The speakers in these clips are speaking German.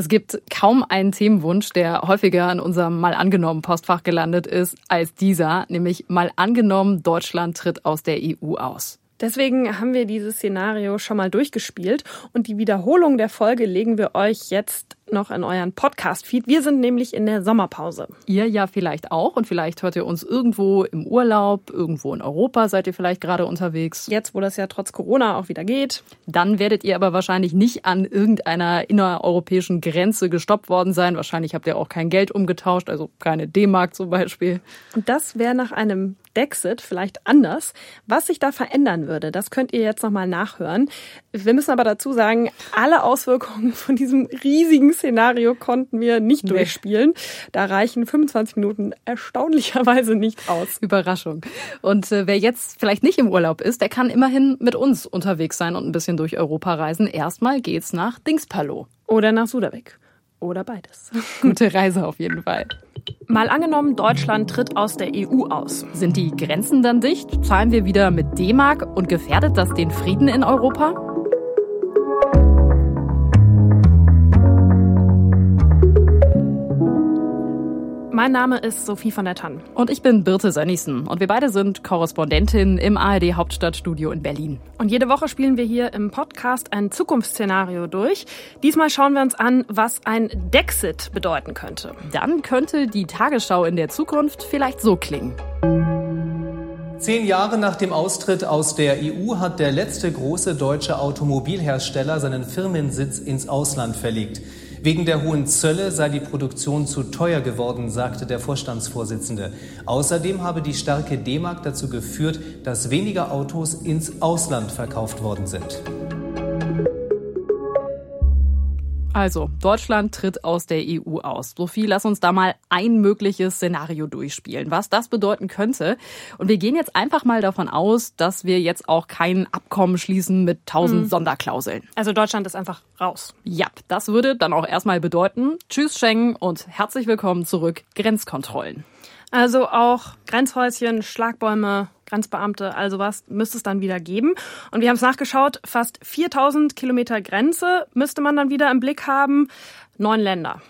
Es gibt kaum einen Themenwunsch, der häufiger in unserem mal angenommen Postfach gelandet ist als dieser, nämlich mal angenommen, Deutschland tritt aus der EU aus. Deswegen haben wir dieses Szenario schon mal durchgespielt und die Wiederholung der Folge legen wir euch jetzt noch in euren Podcast-Feed. Wir sind nämlich in der Sommerpause. Ihr ja vielleicht auch und vielleicht hört ihr uns irgendwo im Urlaub, irgendwo in Europa seid ihr vielleicht gerade unterwegs. Jetzt, wo das ja trotz Corona auch wieder geht. Dann werdet ihr aber wahrscheinlich nicht an irgendeiner innereuropäischen Grenze gestoppt worden sein. Wahrscheinlich habt ihr auch kein Geld umgetauscht, also keine D-Mark zum Beispiel. Und das wäre nach einem Dexit vielleicht anders. Was sich da verändern würde, das könnt ihr jetzt nochmal nachhören. Wir müssen aber dazu sagen, alle Auswirkungen von diesem riesigen Szenario konnten wir nicht nee. durchspielen. Da reichen 25 Minuten erstaunlicherweise nicht aus. Überraschung. Und äh, wer jetzt vielleicht nicht im Urlaub ist, der kann immerhin mit uns unterwegs sein und ein bisschen durch Europa reisen. Erstmal geht's nach Dingspalo. Oder nach Sudavik. Oder beides. Gute Reise auf jeden Fall. Mal angenommen, Deutschland tritt aus der EU aus. Sind die Grenzen dann dicht? Zahlen wir wieder mit D-Mark und gefährdet das den Frieden in Europa? Mein Name ist Sophie von der Tann. Und ich bin Birte Sönnigsen. Und wir beide sind Korrespondentin im ARD Hauptstadtstudio in Berlin. Und jede Woche spielen wir hier im Podcast ein Zukunftsszenario durch. Diesmal schauen wir uns an, was ein Dexit bedeuten könnte. Dann könnte die Tagesschau in der Zukunft vielleicht so klingen. Zehn Jahre nach dem Austritt aus der EU hat der letzte große deutsche Automobilhersteller seinen Firmensitz ins Ausland verlegt. Wegen der hohen Zölle sei die Produktion zu teuer geworden, sagte der Vorstandsvorsitzende. Außerdem habe die starke D-Mark dazu geführt, dass weniger Autos ins Ausland verkauft worden sind. Also, Deutschland tritt aus der EU aus. Sophie, lass uns da mal ein mögliches Szenario durchspielen, was das bedeuten könnte. Und wir gehen jetzt einfach mal davon aus, dass wir jetzt auch kein Abkommen schließen mit tausend mhm. Sonderklauseln. Also Deutschland ist einfach raus. Ja, das würde dann auch erstmal bedeuten, tschüss Schengen und herzlich willkommen zurück, Grenzkontrollen. Also auch Grenzhäuschen, Schlagbäume, Grenzbeamte, also was müsste es dann wieder geben. Und wir haben es nachgeschaut, fast 4000 Kilometer Grenze müsste man dann wieder im Blick haben. Neun Länder.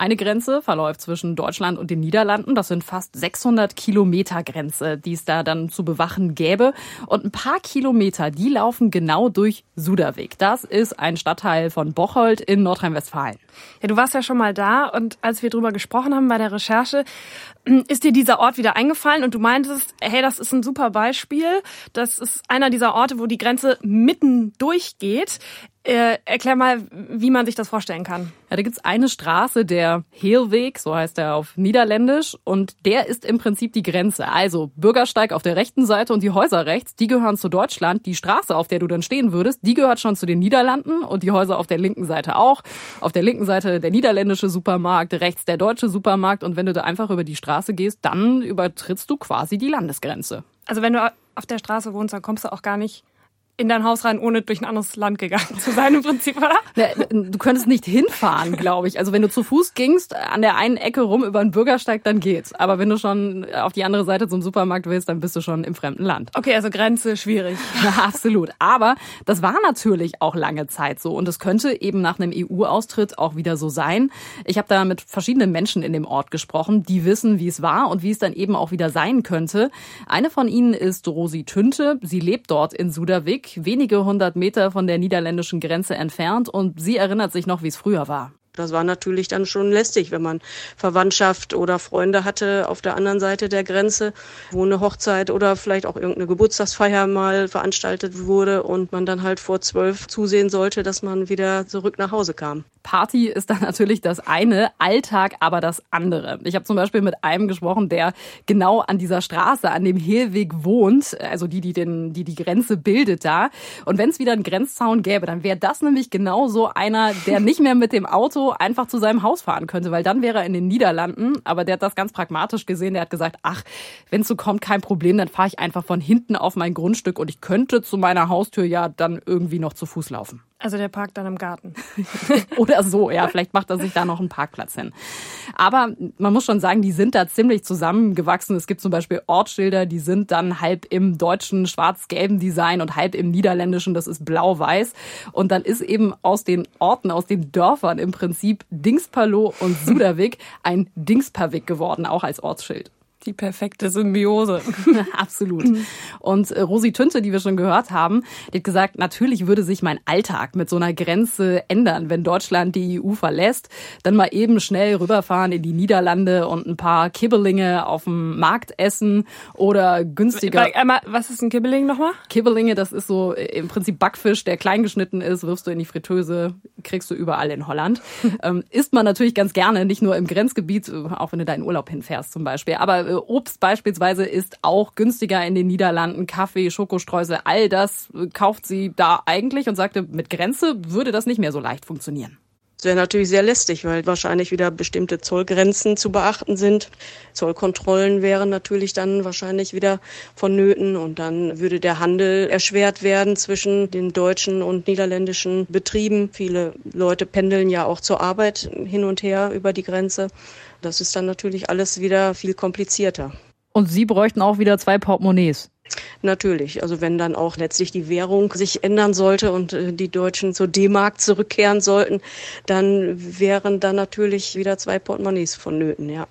Eine Grenze verläuft zwischen Deutschland und den Niederlanden. Das sind fast 600 Kilometer Grenze, die es da dann zu bewachen gäbe. Und ein paar Kilometer, die laufen genau durch Suderweg. Das ist ein Stadtteil von Bocholt in Nordrhein-Westfalen. Ja, du warst ja schon mal da und als wir drüber gesprochen haben bei der Recherche, ist dir dieser Ort wieder eingefallen und du meintest, hey, das ist ein super Beispiel. Das ist einer dieser Orte, wo die Grenze mitten durchgeht. Äh, erklär mal, wie man sich das vorstellen kann. Ja, da gibt's eine Straße, der Heelweg, so heißt er auf Niederländisch, und der ist im Prinzip die Grenze. Also Bürgersteig auf der rechten Seite und die Häuser rechts, die gehören zu Deutschland. Die Straße, auf der du dann stehen würdest, die gehört schon zu den Niederlanden und die Häuser auf der linken Seite auch. Auf der linken Seite der niederländische Supermarkt, rechts der deutsche Supermarkt und wenn du da einfach über die Straße gehst, dann übertrittst du quasi die Landesgrenze. Also wenn du auf der Straße wohnst, dann kommst du auch gar nicht in dein Haus rein, ohne durch ein anderes Land gegangen zu sein im Prinzip, oder? Du könntest nicht hinfahren, glaube ich. Also wenn du zu Fuß gingst, an der einen Ecke rum über den Bürgersteig, dann geht's. Aber wenn du schon auf die andere Seite zum Supermarkt willst, dann bist du schon im fremden Land. Okay, also Grenze schwierig. Ja, absolut. Aber das war natürlich auch lange Zeit so und es könnte eben nach einem EU-Austritt auch wieder so sein. Ich habe da mit verschiedenen Menschen in dem Ort gesprochen, die wissen, wie es war und wie es dann eben auch wieder sein könnte. Eine von ihnen ist Rosi Tünte. Sie lebt dort in Suderwick wenige hundert Meter von der niederländischen Grenze entfernt und sie erinnert sich noch, wie es früher war. Das war natürlich dann schon lästig, wenn man Verwandtschaft oder Freunde hatte auf der anderen Seite der Grenze, wo eine Hochzeit oder vielleicht auch irgendeine Geburtstagsfeier mal veranstaltet wurde und man dann halt vor zwölf zusehen sollte, dass man wieder zurück nach Hause kam. Party ist dann natürlich das eine, Alltag aber das andere. Ich habe zum Beispiel mit einem gesprochen, der genau an dieser Straße, an dem Hehlweg wohnt, also die, die den, die, die Grenze bildet da. Und wenn es wieder einen Grenzzaun gäbe, dann wäre das nämlich genau so einer, der nicht mehr mit dem Auto Auto einfach zu seinem Haus fahren könnte, weil dann wäre er in den Niederlanden. Aber der hat das ganz pragmatisch gesehen. Der hat gesagt, ach, wenn es so kommt, kein Problem, dann fahre ich einfach von hinten auf mein Grundstück und ich könnte zu meiner Haustür ja dann irgendwie noch zu Fuß laufen. Also der parkt dann im Garten. Oder so, ja. Vielleicht macht er sich da noch einen Parkplatz hin. Aber man muss schon sagen, die sind da ziemlich zusammengewachsen. Es gibt zum Beispiel Ortsschilder, die sind dann halb im deutschen schwarz-gelben Design und halb im niederländischen, das ist blau-weiß. Und dann ist eben aus den Orten, aus den Dörfern im Prinzip Dingspalo und Suderwick ein Dingsperwick geworden, auch als Ortsschild. Die perfekte Symbiose. Absolut. Und äh, Rosi Tünte, die wir schon gehört haben, die hat gesagt, natürlich würde sich mein Alltag mit so einer Grenze ändern, wenn Deutschland die EU verlässt. Dann mal eben schnell rüberfahren in die Niederlande und ein paar Kibbelinge auf dem Markt essen oder günstiger. Was ist ein Kibbeling nochmal? Kibbelinge, das ist so äh, im Prinzip Backfisch, der klein geschnitten ist, wirfst du in die Fritteuse, kriegst du überall in Holland. ähm, isst man natürlich ganz gerne, nicht nur im Grenzgebiet, äh, auch wenn du da in Urlaub hinfährst zum Beispiel. Aber Obst beispielsweise ist auch günstiger in den Niederlanden. Kaffee, Schokostreusel, all das äh, kauft sie da eigentlich und sagte, mit Grenze würde das nicht mehr so leicht funktionieren. Das wäre natürlich sehr lästig, weil wahrscheinlich wieder bestimmte Zollgrenzen zu beachten sind. Zollkontrollen wären natürlich dann wahrscheinlich wieder vonnöten und dann würde der Handel erschwert werden zwischen den deutschen und niederländischen Betrieben. Viele Leute pendeln ja auch zur Arbeit hin und her über die Grenze. Das ist dann natürlich alles wieder viel komplizierter. Und Sie bräuchten auch wieder zwei Portemonnaies. Natürlich. Also wenn dann auch letztlich die Währung sich ändern sollte und äh, die Deutschen zur D-Mark zurückkehren sollten, dann wären dann natürlich wieder zwei Portemonnaies vonnöten, ja.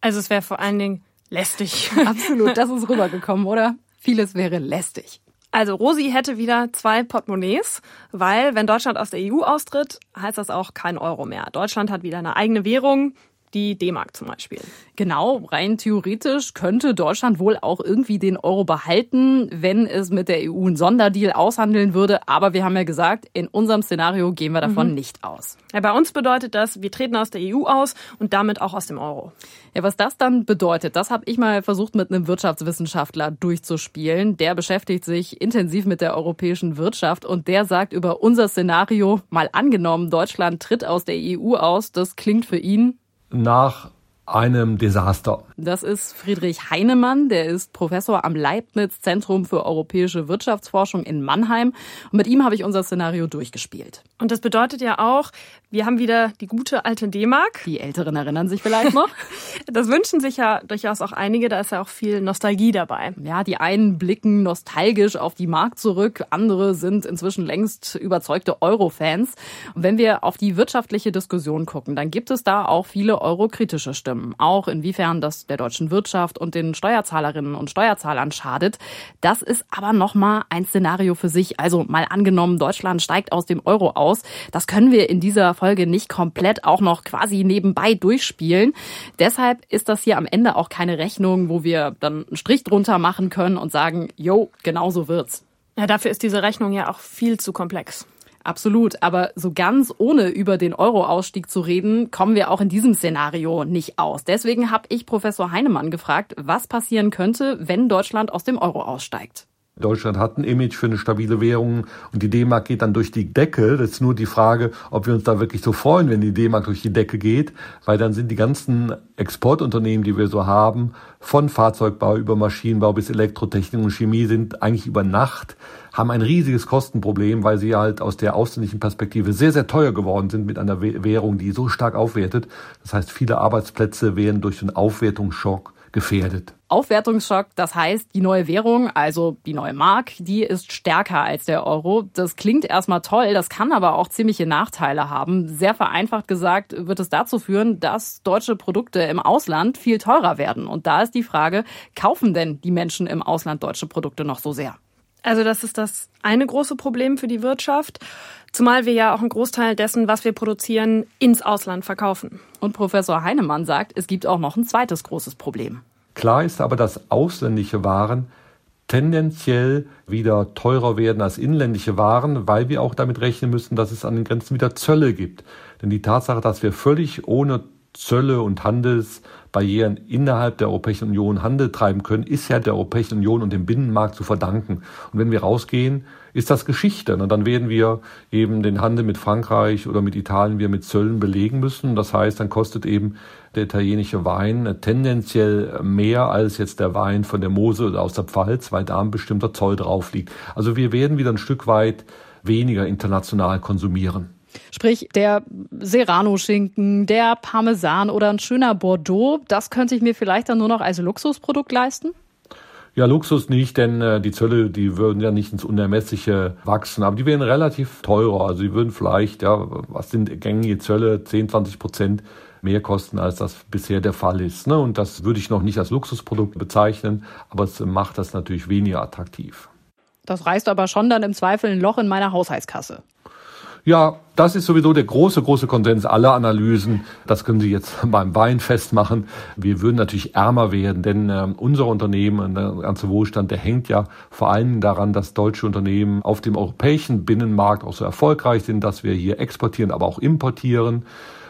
Also es wäre vor allen Dingen lästig. Absolut, das ist rübergekommen, oder? Vieles wäre lästig. Also Rosi hätte wieder zwei Portemonnaies, weil wenn Deutschland aus der EU austritt, heißt das auch kein Euro mehr. Deutschland hat wieder eine eigene Währung, die D-Mark zum Beispiel. Genau, rein theoretisch könnte Deutschland wohl auch irgendwie den Euro behalten, wenn es mit der EU einen Sonderdeal aushandeln würde. Aber wir haben ja gesagt, in unserem Szenario gehen wir davon mhm. nicht aus. Ja, bei uns bedeutet das, wir treten aus der EU aus und damit auch aus dem Euro. Ja, was das dann bedeutet, das habe ich mal versucht mit einem Wirtschaftswissenschaftler durchzuspielen. Der beschäftigt sich intensiv mit der europäischen Wirtschaft und der sagt über unser Szenario, mal angenommen, Deutschland tritt aus der EU aus, das klingt für ihn nach einem Desaster. Das ist Friedrich Heinemann, der ist Professor am Leibniz Zentrum für europäische Wirtschaftsforschung in Mannheim. Und mit ihm habe ich unser Szenario durchgespielt. Und das bedeutet ja auch, wir haben wieder die gute alte D-Mark. Die Älteren erinnern sich vielleicht noch. das wünschen sich ja durchaus auch einige, da ist ja auch viel Nostalgie dabei. Ja, die einen blicken nostalgisch auf die Mark zurück, andere sind inzwischen längst überzeugte Euro-Fans. Und wenn wir auf die wirtschaftliche Diskussion gucken, dann gibt es da auch viele eurokritische Stimmen. Auch inwiefern das der deutschen Wirtschaft und den Steuerzahlerinnen und Steuerzahlern schadet. Das ist aber nochmal ein Szenario für sich. Also mal angenommen, Deutschland steigt aus dem Euro aus. Das können wir in dieser Folge nicht komplett auch noch quasi nebenbei durchspielen. Deshalb ist das hier am Ende auch keine Rechnung, wo wir dann einen Strich drunter machen können und sagen, jo, genau so wird's. Ja, dafür ist diese Rechnung ja auch viel zu komplex. Absolut, aber so ganz ohne über den Euro-Ausstieg zu reden, kommen wir auch in diesem Szenario nicht aus. Deswegen habe ich Professor Heinemann gefragt, was passieren könnte, wenn Deutschland aus dem Euro aussteigt. Deutschland hat ein Image für eine stabile Währung und die D-Mark geht dann durch die Decke. Das ist nur die Frage, ob wir uns da wirklich so freuen, wenn die D-Mark durch die Decke geht, weil dann sind die ganzen Exportunternehmen, die wir so haben, von Fahrzeugbau über Maschinenbau bis Elektrotechnik und Chemie sind eigentlich über Nacht, haben ein riesiges Kostenproblem, weil sie halt aus der ausländischen Perspektive sehr, sehr teuer geworden sind mit einer Währung, die so stark aufwertet. Das heißt, viele Arbeitsplätze werden durch den Aufwertungsschock gefährdet. Aufwertungsschock, das heißt, die neue Währung, also die neue Mark, die ist stärker als der Euro. Das klingt erstmal toll, das kann aber auch ziemliche Nachteile haben. Sehr vereinfacht gesagt wird es dazu führen, dass deutsche Produkte im Ausland viel teurer werden. Und da ist die Frage, kaufen denn die Menschen im Ausland deutsche Produkte noch so sehr? Also das ist das eine große Problem für die Wirtschaft, zumal wir ja auch einen Großteil dessen, was wir produzieren, ins Ausland verkaufen. Und Professor Heinemann sagt, es gibt auch noch ein zweites großes Problem. Klar ist aber, dass ausländische Waren tendenziell wieder teurer werden als inländische Waren, weil wir auch damit rechnen müssen, dass es an den Grenzen wieder Zölle gibt. Denn die Tatsache, dass wir völlig ohne Zölle und Handelsbarrieren innerhalb der Europäischen Union Handel treiben können, ist ja der Europäischen Union und dem Binnenmarkt zu verdanken. Und wenn wir rausgehen, ist das Geschichte. Und dann werden wir eben den Handel mit Frankreich oder mit Italien wir mit Zöllen belegen müssen. Das heißt, dann kostet eben der italienische Wein tendenziell mehr als jetzt der Wein von der Mosel oder aus der Pfalz, weil da ein bestimmter Zoll drauf liegt. Also wir werden wieder ein Stück weit weniger international konsumieren. Sprich, der Serrano-Schinken, der Parmesan oder ein schöner Bordeaux, das könnte ich mir vielleicht dann nur noch als Luxusprodukt leisten? Ja, Luxus nicht, denn äh, die Zölle, die würden ja nicht ins Unermessliche wachsen, aber die wären relativ teurer. Also die würden vielleicht, ja, was sind gängige Zölle, 10, 20 Prozent mehr kosten, als das bisher der Fall ist. Ne? Und das würde ich noch nicht als Luxusprodukt bezeichnen, aber es macht das natürlich weniger attraktiv. Das reißt aber schon dann im Zweifel ein Loch in meiner Haushaltskasse. Ja, das ist sowieso der große, große Konsens aller Analysen. Das können Sie jetzt beim Wein festmachen. Wir würden natürlich ärmer werden, denn äh, unser Unternehmen, der ganze Wohlstand, der hängt ja vor allem daran, dass deutsche Unternehmen auf dem europäischen Binnenmarkt auch so erfolgreich sind, dass wir hier exportieren, aber auch importieren.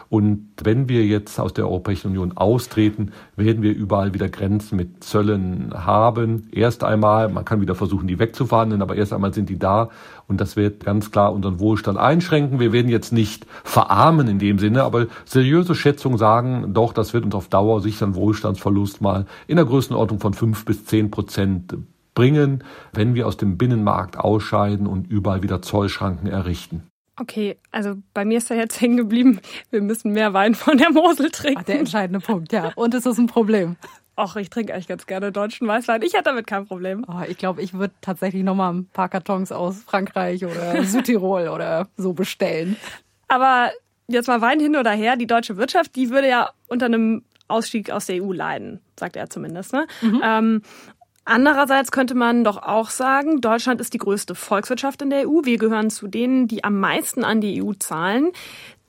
Und wenn wir jetzt aus der Europäischen Union austreten, werden wir überall wieder Grenzen mit Zöllen haben. Erst einmal, man kann wieder versuchen, die wegzuverhandeln, aber erst einmal sind die da. Und das wird ganz klar unseren Wohlstand einschränken. Wir werden jetzt nicht verarmen in dem Sinne, aber seriöse Schätzungen sagen doch, das wird uns auf Dauer sicher einen Wohlstandsverlust mal in der Größenordnung von fünf bis zehn Prozent bringen, wenn wir aus dem Binnenmarkt ausscheiden und überall wieder Zollschranken errichten. Okay, also bei mir ist da jetzt hängen geblieben, wir müssen mehr Wein von der Mosel trinken. Ach, der entscheidende Punkt, ja. Und ist das ein Problem? Ach, ich trinke eigentlich ganz gerne deutschen Weißwein. Ich hätte damit kein Problem. Oh, ich glaube, ich würde tatsächlich noch mal ein paar Kartons aus Frankreich oder Südtirol oder so bestellen. Aber jetzt mal Wein hin oder her. Die deutsche Wirtschaft, die würde ja unter einem Ausstieg aus der EU leiden, sagt er zumindest. Ne? Mhm. Ähm, Andererseits könnte man doch auch sagen, Deutschland ist die größte Volkswirtschaft in der EU. Wir gehören zu denen, die am meisten an die EU zahlen.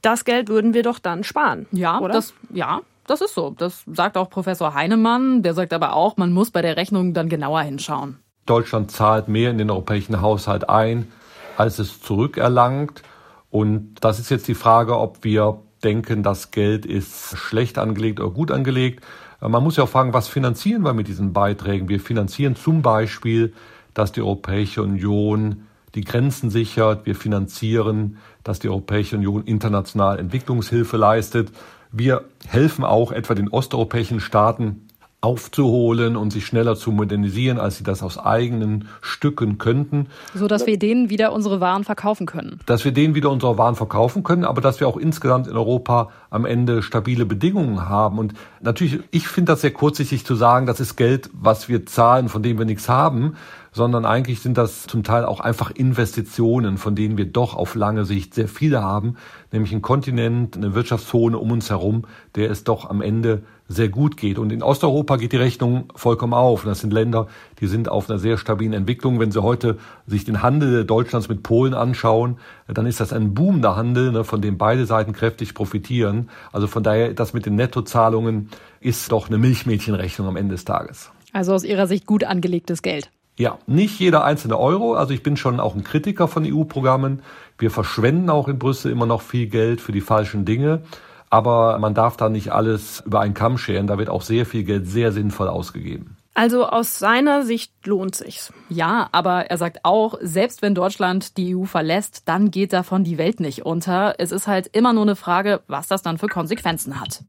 Das Geld würden wir doch dann sparen. Ja, oder? Das, ja, das ist so. Das sagt auch Professor Heinemann. Der sagt aber auch, man muss bei der Rechnung dann genauer hinschauen. Deutschland zahlt mehr in den europäischen Haushalt ein, als es zurückerlangt. Und das ist jetzt die Frage, ob wir denken, das Geld ist schlecht angelegt oder gut angelegt. Man muss ja auch fragen, was finanzieren wir mit diesen Beiträgen? Wir finanzieren zum Beispiel, dass die Europäische Union die Grenzen sichert. Wir finanzieren, dass die Europäische Union international Entwicklungshilfe leistet. Wir helfen auch etwa den osteuropäischen Staaten aufzuholen und sich schneller zu modernisieren, als sie das aus eigenen Stücken könnten. So dass wir denen wieder unsere Waren verkaufen können. Dass wir denen wieder unsere Waren verkaufen können, aber dass wir auch insgesamt in Europa am Ende stabile Bedingungen haben. Und natürlich, ich finde das sehr kurzsichtig zu sagen, das ist Geld, was wir zahlen, von dem wir nichts haben sondern eigentlich sind das zum Teil auch einfach Investitionen, von denen wir doch auf lange Sicht sehr viele haben, nämlich ein Kontinent, eine Wirtschaftszone um uns herum, der es doch am Ende sehr gut geht. Und in Osteuropa geht die Rechnung vollkommen auf. Das sind Länder, die sind auf einer sehr stabilen Entwicklung. Wenn Sie heute sich den Handel Deutschlands mit Polen anschauen, dann ist das ein boomender Handel, ne, von dem beide Seiten kräftig profitieren. Also von daher, das mit den Nettozahlungen ist doch eine Milchmädchenrechnung am Ende des Tages. Also aus Ihrer Sicht gut angelegtes Geld. Ja, nicht jeder einzelne Euro. Also ich bin schon auch ein Kritiker von EU-Programmen. Wir verschwenden auch in Brüssel immer noch viel Geld für die falschen Dinge. Aber man darf da nicht alles über einen Kamm scheren. Da wird auch sehr viel Geld sehr sinnvoll ausgegeben. Also aus seiner Sicht lohnt sich's. Ja, aber er sagt auch, selbst wenn Deutschland die EU verlässt, dann geht davon die Welt nicht unter. Es ist halt immer nur eine Frage, was das dann für Konsequenzen hat.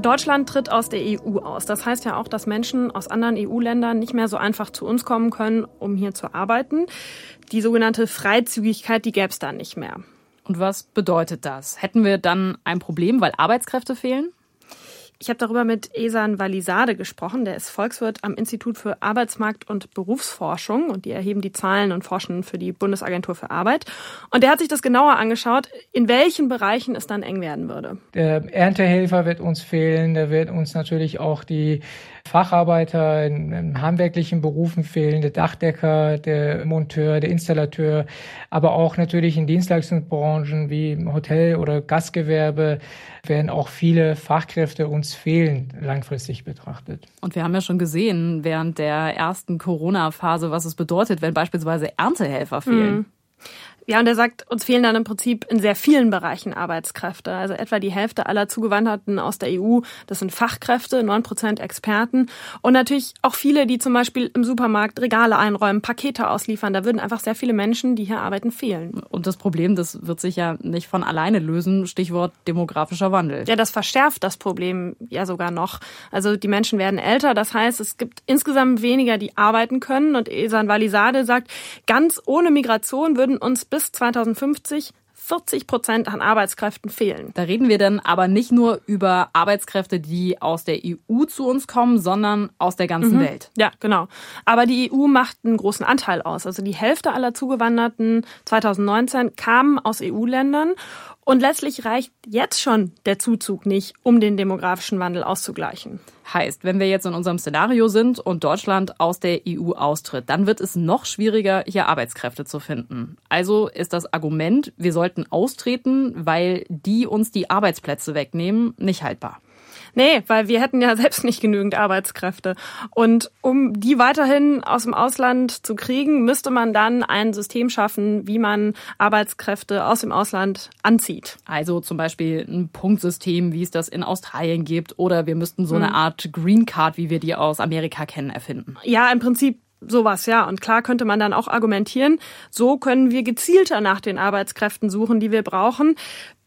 Deutschland tritt aus der EU aus. Das heißt ja auch, dass Menschen aus anderen EU-Ländern nicht mehr so einfach zu uns kommen können, um hier zu arbeiten. Die sogenannte Freizügigkeit, die gäbe es dann nicht mehr. Und was bedeutet das? Hätten wir dann ein Problem, weil Arbeitskräfte fehlen? Ich habe darüber mit Esan Walisade gesprochen. Der ist Volkswirt am Institut für Arbeitsmarkt und Berufsforschung und die erheben die Zahlen und forschen für die Bundesagentur für Arbeit. Und der hat sich das genauer angeschaut, in welchen Bereichen es dann eng werden würde. Der Erntehelfer wird uns fehlen. Da wird uns natürlich auch die Facharbeiter in, in handwerklichen Berufen fehlen, der Dachdecker, der Monteur, der Installateur, aber auch natürlich in Dienstleistungsbranchen wie im Hotel- oder Gastgewerbe werden auch viele Fachkräfte uns fehlen, langfristig betrachtet. Und wir haben ja schon gesehen während der ersten Corona-Phase, was es bedeutet, wenn beispielsweise Erntehelfer fehlen. Mhm. Ja, und er sagt, uns fehlen dann im Prinzip in sehr vielen Bereichen Arbeitskräfte. Also etwa die Hälfte aller Zugewanderten aus der EU, das sind Fachkräfte, neun Prozent Experten. Und natürlich auch viele, die zum Beispiel im Supermarkt Regale einräumen, Pakete ausliefern. Da würden einfach sehr viele Menschen, die hier arbeiten, fehlen. Und das Problem, das wird sich ja nicht von alleine lösen. Stichwort demografischer Wandel. Ja, das verschärft das Problem ja sogar noch. Also die Menschen werden älter. Das heißt, es gibt insgesamt weniger, die arbeiten können. Und Esan Walisade sagt, ganz ohne Migration würden uns bis bis 2050 40 Prozent an Arbeitskräften fehlen. Da reden wir dann aber nicht nur über Arbeitskräfte, die aus der EU zu uns kommen, sondern aus der ganzen mhm. Welt. Ja, genau. Aber die EU macht einen großen Anteil aus. Also die Hälfte aller Zugewanderten 2019 kamen aus EU-Ländern und letztlich reicht jetzt schon der Zuzug nicht, um den demografischen Wandel auszugleichen. Heißt, wenn wir jetzt in unserem Szenario sind und Deutschland aus der EU austritt, dann wird es noch schwieriger, hier Arbeitskräfte zu finden. Also ist das Argument, wir sollten austreten, weil die uns die Arbeitsplätze wegnehmen, nicht haltbar. Nee, weil wir hätten ja selbst nicht genügend Arbeitskräfte. Und um die weiterhin aus dem Ausland zu kriegen, müsste man dann ein System schaffen, wie man Arbeitskräfte aus dem Ausland anzieht. Also zum Beispiel ein Punktsystem, wie es das in Australien gibt, oder wir müssten so eine hm. Art Green Card, wie wir die aus Amerika kennen, erfinden. Ja, im Prinzip Sowas, ja. Und klar könnte man dann auch argumentieren, so können wir gezielter nach den Arbeitskräften suchen, die wir brauchen.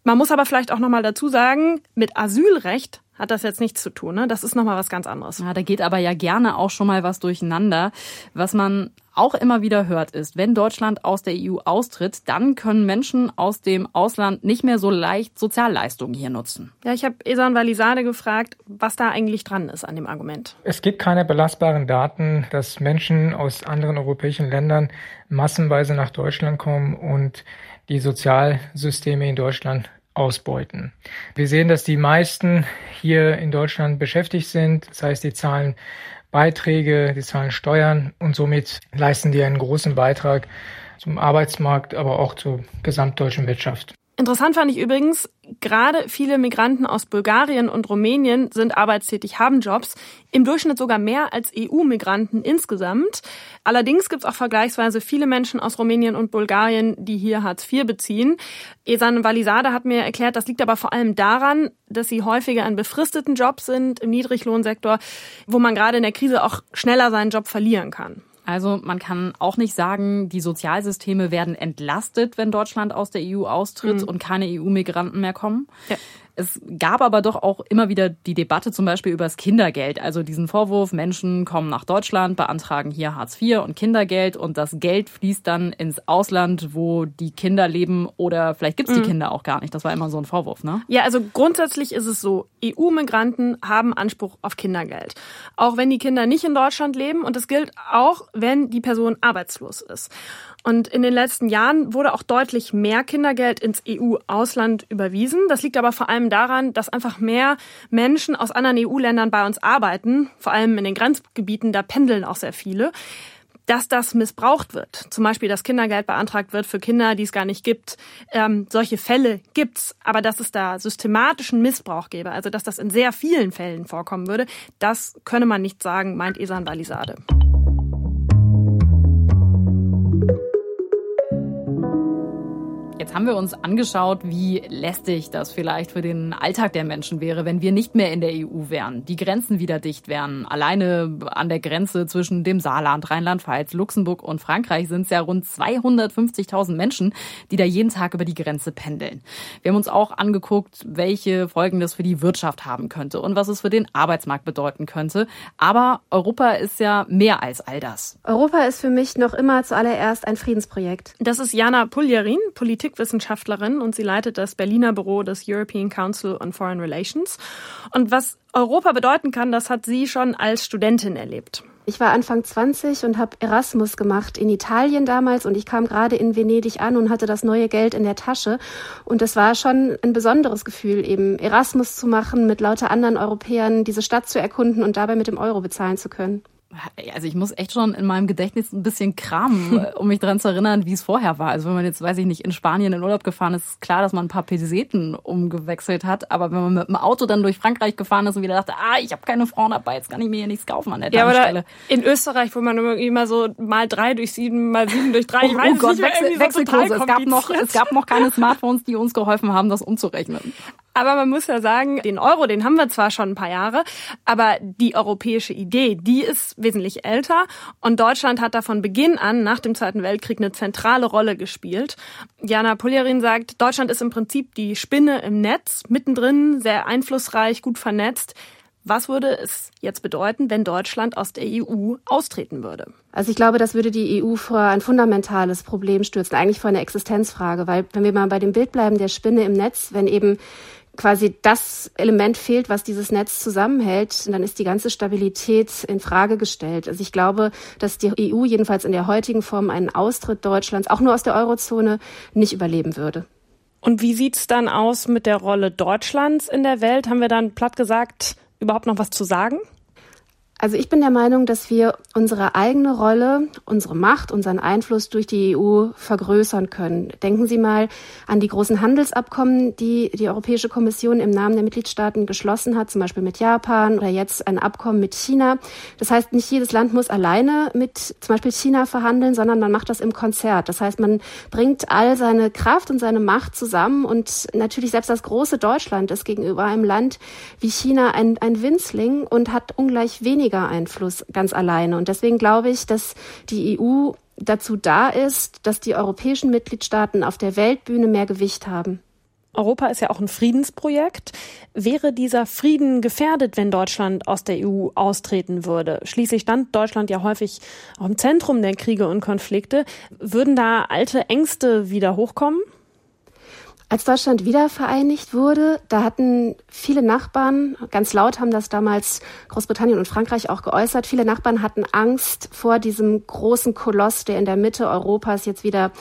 Man muss aber vielleicht auch nochmal dazu sagen, mit Asylrecht hat das jetzt nichts zu tun. Ne? Das ist nochmal was ganz anderes. Ja, da geht aber ja gerne auch schon mal was durcheinander. Was man auch immer wieder hört, ist, wenn Deutschland aus der EU austritt, dann können Menschen aus dem Ausland nicht mehr so leicht Sozialleistungen hier nutzen. Ja, ich habe Esan Walisade gefragt, was da eigentlich dran ist an dem Argument. Es gibt keine belastbaren Daten, dass Menschen aus anderen europäischen Ländern massenweise nach Deutschland kommen und die Sozialsysteme in Deutschland ausbeuten. Wir sehen, dass die meisten hier in Deutschland beschäftigt sind. Das heißt, die zahlen Beiträge, die zahlen Steuern und somit leisten die einen großen Beitrag zum Arbeitsmarkt, aber auch zur gesamtdeutschen Wirtschaft. Interessant fand ich übrigens, gerade viele Migranten aus Bulgarien und Rumänien sind arbeitstätig, haben Jobs, im Durchschnitt sogar mehr als EU-Migranten insgesamt. Allerdings gibt es auch vergleichsweise viele Menschen aus Rumänien und Bulgarien, die hier Hartz IV beziehen. Esan Walisade hat mir erklärt, das liegt aber vor allem daran, dass sie häufiger in befristeten Jobs sind, im Niedriglohnsektor, wo man gerade in der Krise auch schneller seinen Job verlieren kann. Also man kann auch nicht sagen, die Sozialsysteme werden entlastet, wenn Deutschland aus der EU austritt mhm. und keine EU-Migranten mehr kommen. Ja. Es gab aber doch auch immer wieder die Debatte zum Beispiel über das Kindergeld. Also diesen Vorwurf, Menschen kommen nach Deutschland, beantragen hier Hartz IV und Kindergeld und das Geld fließt dann ins Ausland, wo die Kinder leben oder vielleicht gibt's die mhm. Kinder auch gar nicht. Das war immer so ein Vorwurf, ne? Ja, also grundsätzlich ist es so, EU-Migranten haben Anspruch auf Kindergeld. Auch wenn die Kinder nicht in Deutschland leben und das gilt auch, wenn die Person arbeitslos ist. Und in den letzten Jahren wurde auch deutlich mehr Kindergeld ins EU-Ausland überwiesen. Das liegt aber vor allem daran, dass einfach mehr Menschen aus anderen EU-Ländern bei uns arbeiten, vor allem in den Grenzgebieten, da pendeln auch sehr viele dass das missbraucht wird. Zum Beispiel, dass Kindergeld beantragt wird für Kinder, die es gar nicht gibt. Ähm, solche Fälle gibt's, aber dass es da systematischen Missbrauch gäbe, also dass das in sehr vielen Fällen vorkommen würde, das könne man nicht sagen, meint Esan Balisade. Jetzt haben wir uns angeschaut, wie lästig das vielleicht für den Alltag der Menschen wäre, wenn wir nicht mehr in der EU wären, die Grenzen wieder dicht wären. Alleine an der Grenze zwischen dem Saarland, Rheinland-Pfalz, Luxemburg und Frankreich sind es ja rund 250.000 Menschen, die da jeden Tag über die Grenze pendeln. Wir haben uns auch angeguckt, welche Folgen das für die Wirtschaft haben könnte und was es für den Arbeitsmarkt bedeuten könnte. Aber Europa ist ja mehr als all das. Europa ist für mich noch immer zuallererst ein Friedensprojekt. Das ist Jana Puljarin, Politik Politikwissenschaftlerin und sie leitet das Berliner Büro des European Council on Foreign Relations. Und was Europa bedeuten kann, das hat sie schon als Studentin erlebt. Ich war Anfang 20 und habe Erasmus gemacht in Italien damals und ich kam gerade in Venedig an und hatte das neue Geld in der Tasche und das war schon ein besonderes Gefühl, eben Erasmus zu machen, mit lauter anderen Europäern diese Stadt zu erkunden und dabei mit dem Euro bezahlen zu können. Also ich muss echt schon in meinem Gedächtnis ein bisschen kramen, um mich daran zu erinnern, wie es vorher war. Also wenn man jetzt, weiß ich nicht, in Spanien in Urlaub gefahren ist, ist klar, dass man ein paar Peseten umgewechselt hat. Aber wenn man mit dem Auto dann durch Frankreich gefahren ist und wieder dachte, ah, ich habe keine Frau dabei, jetzt kann ich mir hier nichts kaufen an der ja, Tankstelle. In Österreich, wo man immer so mal drei durch sieben, mal sieben durch drei, ich oh, weiß oh Gott, nicht, Wechsel, Wechselkurse. es, gab noch, es gab noch keine Smartphones, die uns geholfen haben, das umzurechnen. Aber man muss ja sagen, den Euro, den haben wir zwar schon ein paar Jahre, aber die europäische Idee, die ist wesentlich älter und Deutschland hat da von Beginn an nach dem Zweiten Weltkrieg eine zentrale Rolle gespielt. Jana Puljarin sagt, Deutschland ist im Prinzip die Spinne im Netz, mittendrin, sehr einflussreich, gut vernetzt. Was würde es jetzt bedeuten, wenn Deutschland aus der EU austreten würde? Also ich glaube, das würde die EU vor ein fundamentales Problem stürzen, eigentlich vor eine Existenzfrage, weil wenn wir mal bei dem Bild bleiben der Spinne im Netz, wenn eben quasi das Element fehlt, was dieses Netz zusammenhält, dann ist die ganze Stabilität in Frage gestellt. Also ich glaube, dass die EU jedenfalls in der heutigen Form einen Austritt Deutschlands auch nur aus der Eurozone nicht überleben würde. Und wie sieht's dann aus mit der Rolle Deutschlands in der Welt? Haben wir dann platt gesagt überhaupt noch was zu sagen? Also ich bin der Meinung, dass wir unsere eigene Rolle, unsere Macht, unseren Einfluss durch die EU vergrößern können. Denken Sie mal an die großen Handelsabkommen, die die Europäische Kommission im Namen der Mitgliedstaaten geschlossen hat, zum Beispiel mit Japan oder jetzt ein Abkommen mit China. Das heißt, nicht jedes Land muss alleine mit zum Beispiel China verhandeln, sondern man macht das im Konzert. Das heißt, man bringt all seine Kraft und seine Macht zusammen und natürlich selbst das große Deutschland ist gegenüber einem Land wie China ein, ein Winzling und hat ungleich weniger weniger Einfluss ganz alleine. Und deswegen glaube ich, dass die EU dazu da ist, dass die europäischen Mitgliedstaaten auf der Weltbühne mehr Gewicht haben. Europa ist ja auch ein Friedensprojekt. Wäre dieser Frieden gefährdet, wenn Deutschland aus der EU austreten würde? Schließlich stand Deutschland ja häufig auch im Zentrum der Kriege und Konflikte. Würden da alte Ängste wieder hochkommen? Als Deutschland wiedervereinigt wurde, da hatten viele Nachbarn, ganz laut haben das damals Großbritannien und Frankreich auch geäußert, viele Nachbarn hatten Angst vor diesem großen Koloss, der in der Mitte Europas jetzt wieder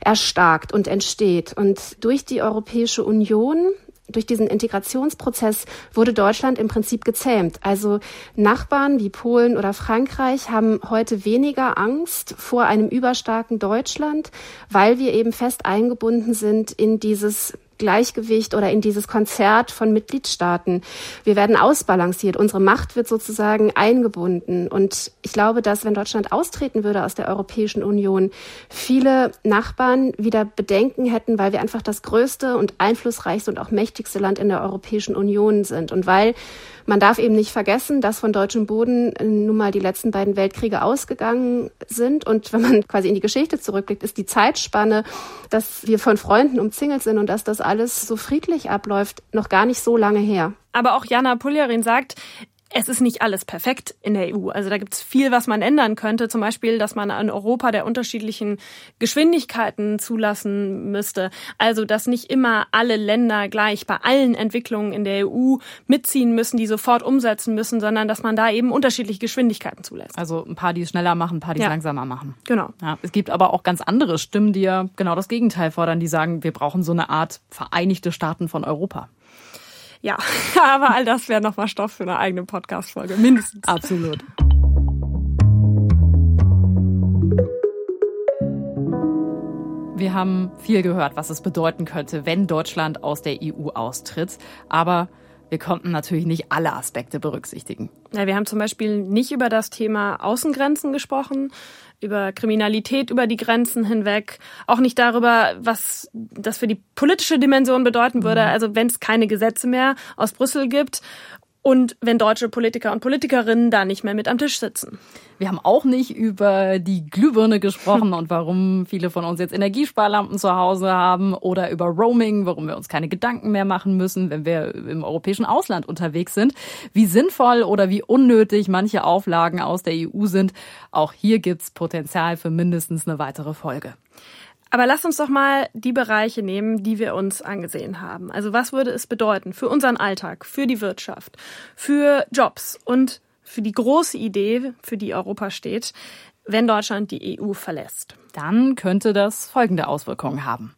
erstarkt und entsteht. Und durch die Europäische Union durch diesen Integrationsprozess wurde Deutschland im Prinzip gezähmt. Also Nachbarn wie Polen oder Frankreich haben heute weniger Angst vor einem überstarken Deutschland, weil wir eben fest eingebunden sind in dieses Gleichgewicht oder in dieses Konzert von Mitgliedstaaten. Wir werden ausbalanciert. Unsere Macht wird sozusagen eingebunden. Und ich glaube, dass wenn Deutschland austreten würde aus der Europäischen Union, viele Nachbarn wieder Bedenken hätten, weil wir einfach das größte und einflussreichste und auch mächtigste Land in der Europäischen Union sind. Und weil man darf eben nicht vergessen, dass von deutschem Boden nun mal die letzten beiden Weltkriege ausgegangen sind. Und wenn man quasi in die Geschichte zurückblickt, ist die Zeitspanne, dass wir von Freunden umzingelt sind und dass das alles so friedlich abläuft, noch gar nicht so lange her. Aber auch Jana Puljarin sagt, es ist nicht alles perfekt in der EU. Also da gibt es viel, was man ändern könnte. Zum Beispiel, dass man in Europa der unterschiedlichen Geschwindigkeiten zulassen müsste. Also, dass nicht immer alle Länder gleich bei allen Entwicklungen in der EU mitziehen müssen, die sofort umsetzen müssen, sondern dass man da eben unterschiedliche Geschwindigkeiten zulässt. Also ein paar, die es schneller machen, ein paar, die es ja. langsamer machen. Genau. Ja, es gibt aber auch ganz andere Stimmen, die ja genau das Gegenteil fordern, die sagen, wir brauchen so eine Art Vereinigte Staaten von Europa. Ja, aber all das wäre nochmal Stoff für eine eigene Podcast-Folge, mindestens. Absolut. Wir haben viel gehört, was es bedeuten könnte, wenn Deutschland aus der EU austritt. Aber wir konnten natürlich nicht alle Aspekte berücksichtigen. Ja, wir haben zum Beispiel nicht über das Thema Außengrenzen gesprochen über Kriminalität über die Grenzen hinweg, auch nicht darüber, was das für die politische Dimension bedeuten würde, mhm. also wenn es keine Gesetze mehr aus Brüssel gibt und wenn deutsche Politiker und Politikerinnen da nicht mehr mit am Tisch sitzen. Wir haben auch nicht über die Glühbirne gesprochen und warum viele von uns jetzt Energiesparlampen zu Hause haben oder über Roaming, warum wir uns keine Gedanken mehr machen müssen, wenn wir im europäischen Ausland unterwegs sind. Wie sinnvoll oder wie unnötig manche Auflagen aus der EU sind. Auch hier gibt's Potenzial für mindestens eine weitere Folge. Aber lass uns doch mal die Bereiche nehmen, die wir uns angesehen haben. Also was würde es bedeuten für unseren Alltag, für die Wirtschaft, für Jobs und für die große Idee, für die Europa steht, wenn Deutschland die EU verlässt? Dann könnte das folgende Auswirkungen haben.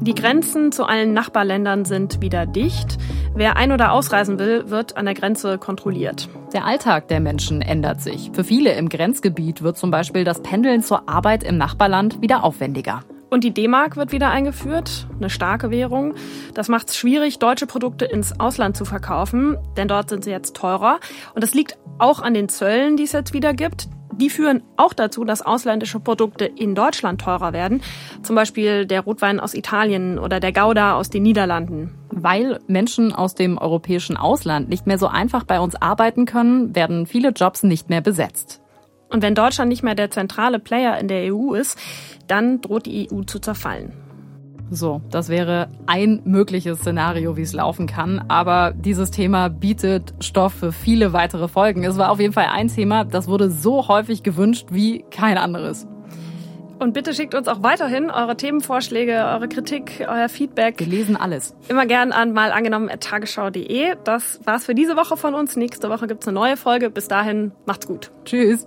Die Grenzen zu allen Nachbarländern sind wieder dicht. Wer ein- oder ausreisen will, wird an der Grenze kontrolliert. Der Alltag der Menschen ändert sich. Für viele im Grenzgebiet wird zum Beispiel das Pendeln zur Arbeit im Nachbarland wieder aufwendiger. Und die D-Mark wird wieder eingeführt, eine starke Währung. Das macht es schwierig, deutsche Produkte ins Ausland zu verkaufen, denn dort sind sie jetzt teurer. Und das liegt auch an den Zöllen, die es jetzt wieder gibt. Die führen auch dazu, dass ausländische Produkte in Deutschland teurer werden. Zum Beispiel der Rotwein aus Italien oder der Gouda aus den Niederlanden. Weil Menschen aus dem europäischen Ausland nicht mehr so einfach bei uns arbeiten können, werden viele Jobs nicht mehr besetzt. Und wenn Deutschland nicht mehr der zentrale Player in der EU ist, dann droht die EU zu zerfallen. So, das wäre ein mögliches Szenario, wie es laufen kann. Aber dieses Thema bietet Stoff für viele weitere Folgen. Es war auf jeden Fall ein Thema, das wurde so häufig gewünscht wie kein anderes. Und bitte schickt uns auch weiterhin eure Themenvorschläge, eure Kritik, euer Feedback. Wir lesen alles. Immer gern an mal angenommen tagesschau.de. Das war's für diese Woche von uns. Nächste Woche gibt's eine neue Folge. Bis dahin, macht's gut. Tschüss.